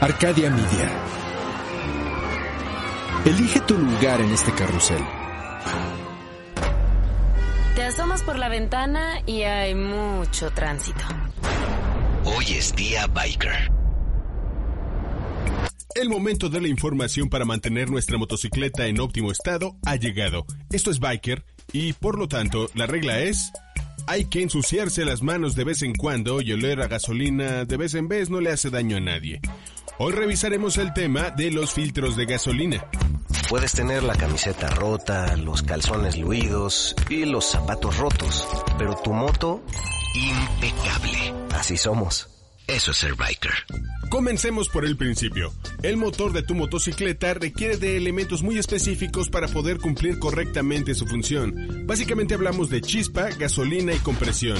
Arcadia Media. Elige tu lugar en este carrusel. Te asomas por la ventana y hay mucho tránsito. Hoy es día biker. El momento de la información para mantener nuestra motocicleta en óptimo estado ha llegado. Esto es biker y por lo tanto la regla es... Hay que ensuciarse las manos de vez en cuando y oler a gasolina de vez en vez no le hace daño a nadie. Hoy revisaremos el tema de los filtros de gasolina. Puedes tener la camiseta rota, los calzones luidos y los zapatos rotos, pero tu moto impecable. Así somos. Eso es ser biker. Comencemos por el principio. El motor de tu motocicleta requiere de elementos muy específicos para poder cumplir correctamente su función. Básicamente hablamos de chispa, gasolina y compresión.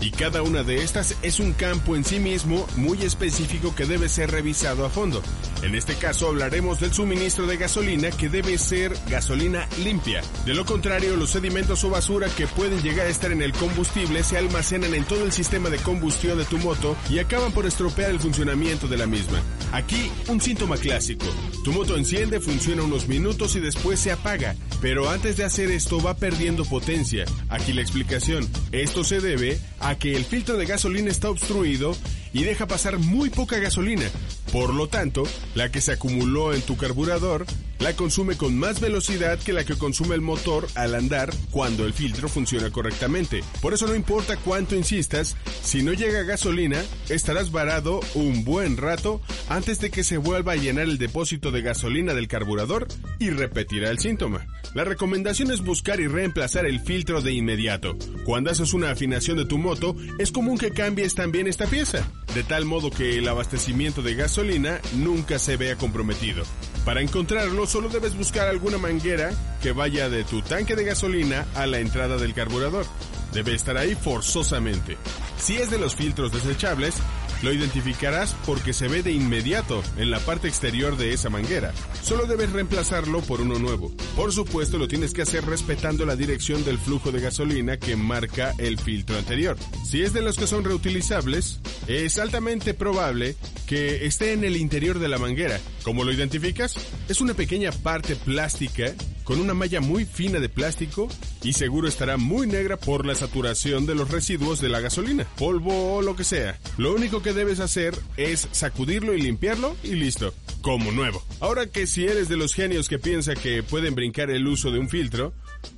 Y cada una de estas es un campo en sí mismo muy específico que debe ser revisado a fondo. En este caso hablaremos del suministro de gasolina que debe ser gasolina limpia. De lo contrario, los sedimentos o basura que pueden llegar a estar en el combustible se almacenan en todo el sistema de combustión de tu moto y acaban por estropear el funcionamiento de la misma. Aquí, un síntoma clásico. Tu moto enciende, funciona unos minutos y después se apaga. Pero antes de hacer esto va perdiendo potencia. Aquí la explicación. Esto se debe a que el filtro de gasolina está obstruido y deja pasar muy poca gasolina. Por lo tanto, la que se acumuló en tu carburador la consume con más velocidad que la que consume el motor al andar cuando el filtro funciona correctamente. Por eso no importa cuánto insistas, si no llega gasolina, estarás varado un buen rato antes de que se vuelva a llenar el depósito de gasolina del carburador y repetirá el síntoma. La recomendación es buscar y reemplazar el filtro de inmediato. Cuando haces una afinación de tu moto, es común que cambies también esta pieza, de tal modo que el abastecimiento de gasolina nunca se vea comprometido. Para encontrarlo, solo debes buscar alguna manguera que vaya de tu tanque de gasolina a la entrada del carburador. Debe estar ahí forzosamente. Si es de los filtros desechables, lo identificarás porque se ve de inmediato en la parte exterior de esa manguera. Solo debes reemplazarlo por uno nuevo. Por supuesto, lo tienes que hacer respetando la dirección del flujo de gasolina que marca el filtro anterior. Si es de los que son reutilizables, es altamente probable que esté en el interior de la manguera. ¿Cómo lo identificas? Es una pequeña parte plástica con una malla muy fina de plástico y seguro estará muy negra por la saturación de los residuos de la gasolina, polvo o lo que sea. Lo único que debes hacer es sacudirlo y limpiarlo y listo, como nuevo. Ahora que si eres de los genios que piensa que pueden brincar el uso de un filtro,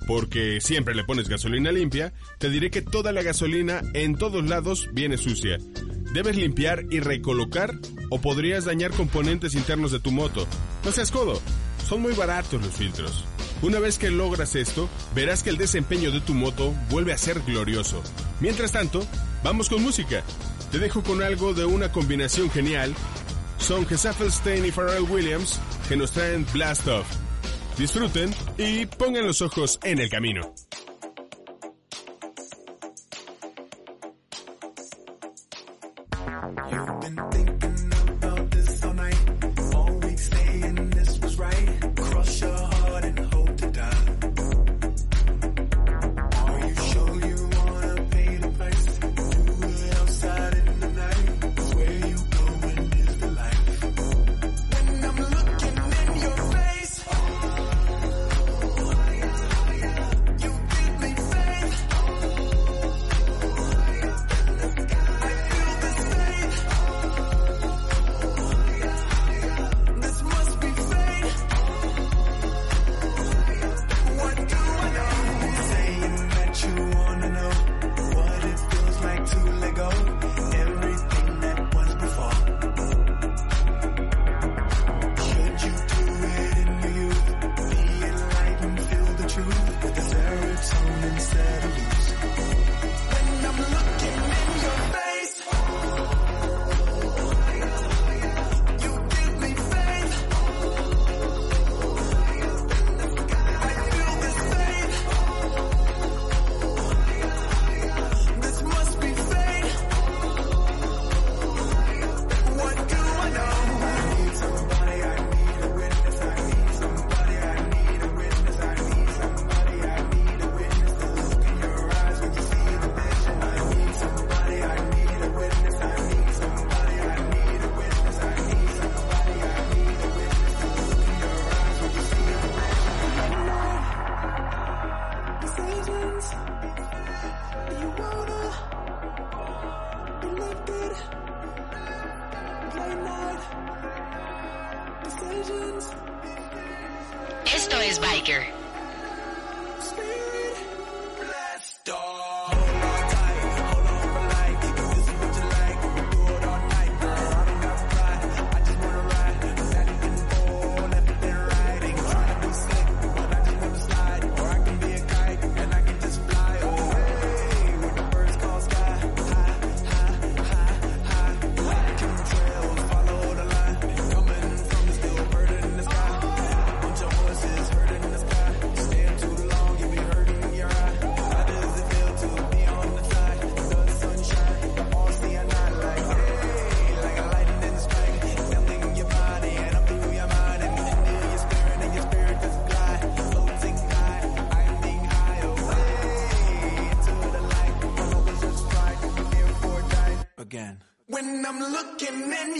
porque siempre le pones gasolina limpia, te diré que toda la gasolina en todos lados viene sucia. Debes limpiar y recolocar o podrías dañar componentes internos de tu moto. No seas codo, son muy baratos los filtros. Una vez que logras esto, verás que el desempeño de tu moto vuelve a ser glorioso. Mientras tanto, vamos con música. Te dejo con algo de una combinación genial. Son Gesaffelstein y Pharrell Williams que nos traen Blast Off. Disfruten y pongan los ojos en el camino. Esto es Biker.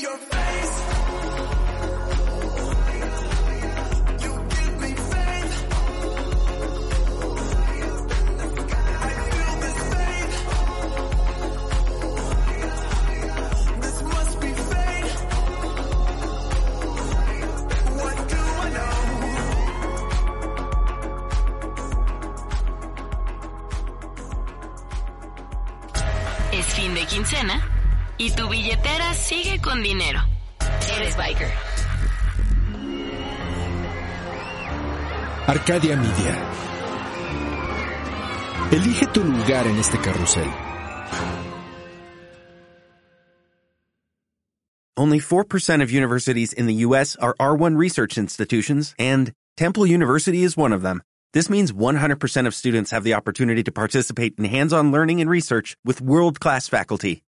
Your face, sigue con dinero. Eres Biker. Arcadia Media. Elige tu lugar en este carrusel. Only 4% of universities in the U.S. are R1 research institutions, and Temple University is one of them. This means 100% of students have the opportunity to participate in hands-on learning and research with world-class faculty.